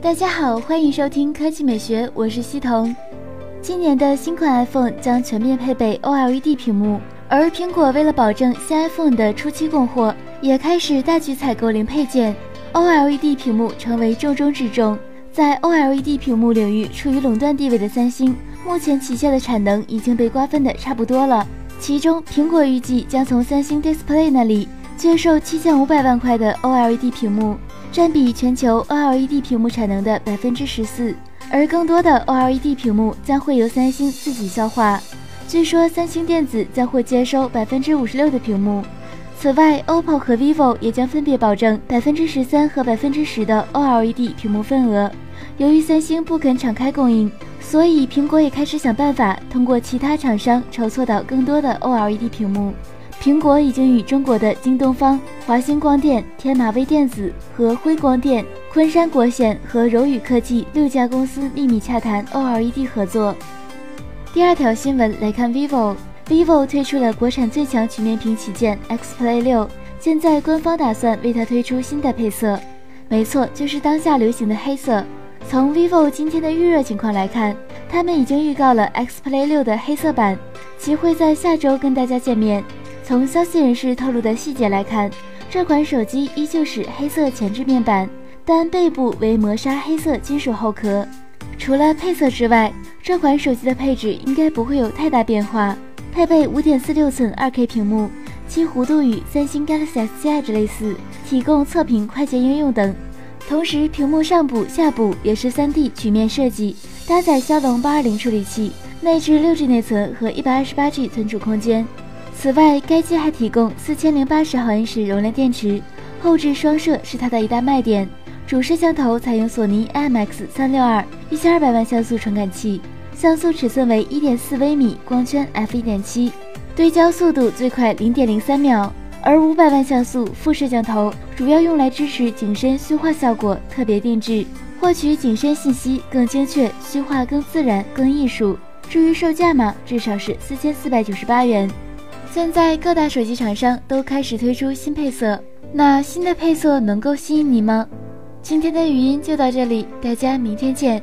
大家好，欢迎收听科技美学，我是西彤。今年的新款 iPhone 将全面配备 OLED 屏幕，而苹果为了保证新 iPhone 的初期供货，也开始大举采购零配件，OLED 屏幕成为重中之重。在 OLED 屏幕领域处于垄断地位的三星，目前旗下的产能已经被瓜分的差不多了。其中，苹果预计将从三星 Display 那里接受七千五百万块的 OLED 屏幕。占比全球 OLED 屏幕产能的百分之十四，而更多的 OLED 屏幕将会由三星自己消化。据说三星电子将会接收百分之五十六的屏幕。此外，OPPO 和 vivo 也将分别保证百分之十三和百分之十的 OLED 屏幕份额。由于三星不肯敞开供应，所以苹果也开始想办法通过其他厂商筹措到更多的 OLED 屏幕。苹果已经与中国的京东方、华星光电、天马微电子和辉光电、昆山国显和柔宇科技六家公司秘密洽谈 OLED 合作。第二条新闻来看，vivo，vivo 推出了国产最强曲面屏旗舰 Xplay 六，现在官方打算为它推出新的配色，没错，就是当下流行的黑色。从 vivo 今天的预热情况来看，他们已经预告了 Xplay 六的黑色版，其会在下周跟大家见面。从消息人士透露的细节来看，这款手机依旧是黑色前置面板，但背部为磨砂黑色金属后壳。除了配色之外，这款手机的配置应该不会有太大变化。配备5.46寸 2K 屏幕，其弧度与三星 Galaxy S 7 Edge 类似，提供测评快捷应用等。同时，屏幕上部、下部也是 3D 曲面设计，搭载骁龙820处理器，内置 6G 内存和 128G 存储空间。此外，该机还提供四千零八十毫安时容量电池，后置双摄是它的一大卖点。主摄像头采用索尼 IMX 三六二一千二百万像素传感器，像素尺寸为一点四微米，光圈 f 一点七，对焦速度最快零点零三秒。而五百万像素副摄像头主要用来支持景深虚化效果，特别定制，获取景深信息更精确，虚化更自然，更艺术。至于售价嘛，至少是四千四百九十八元。现在各大手机厂商都开始推出新配色，那新的配色能够吸引你吗？今天的语音就到这里，大家明天见。